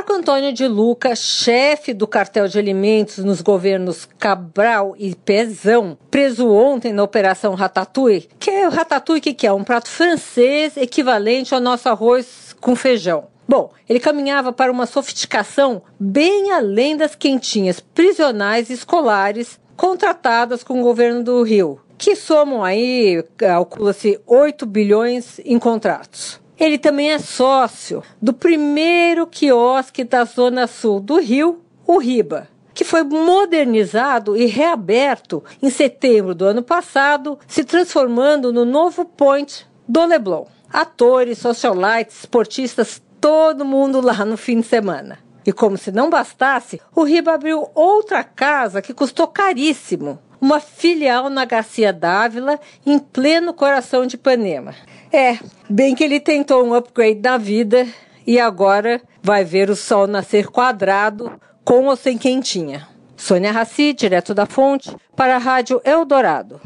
Marco Antônio de Luca, chefe do cartel de alimentos nos governos Cabral e Pezão, preso ontem na Operação Ratatouille, que é o Ratatouille que é um prato francês equivalente ao nosso arroz com feijão. Bom, ele caminhava para uma sofisticação bem além das quentinhas prisionais escolares contratadas com o governo do Rio, que somam aí, calcula-se, 8 bilhões em contratos. Ele também é sócio do primeiro quiosque da Zona Sul do Rio, o Riba, que foi modernizado e reaberto em setembro do ano passado, se transformando no novo Point do Leblon. Atores, socialites, esportistas, todo mundo lá no fim de semana. E como se não bastasse, o Riba abriu outra casa que custou caríssimo, uma filial na Garcia Dávila, em pleno coração de Ipanema. É, bem que ele tentou um upgrade na vida e agora vai ver o sol nascer quadrado, com ou sem quentinha. Sônia Raci, direto da fonte, para a Rádio Eldorado.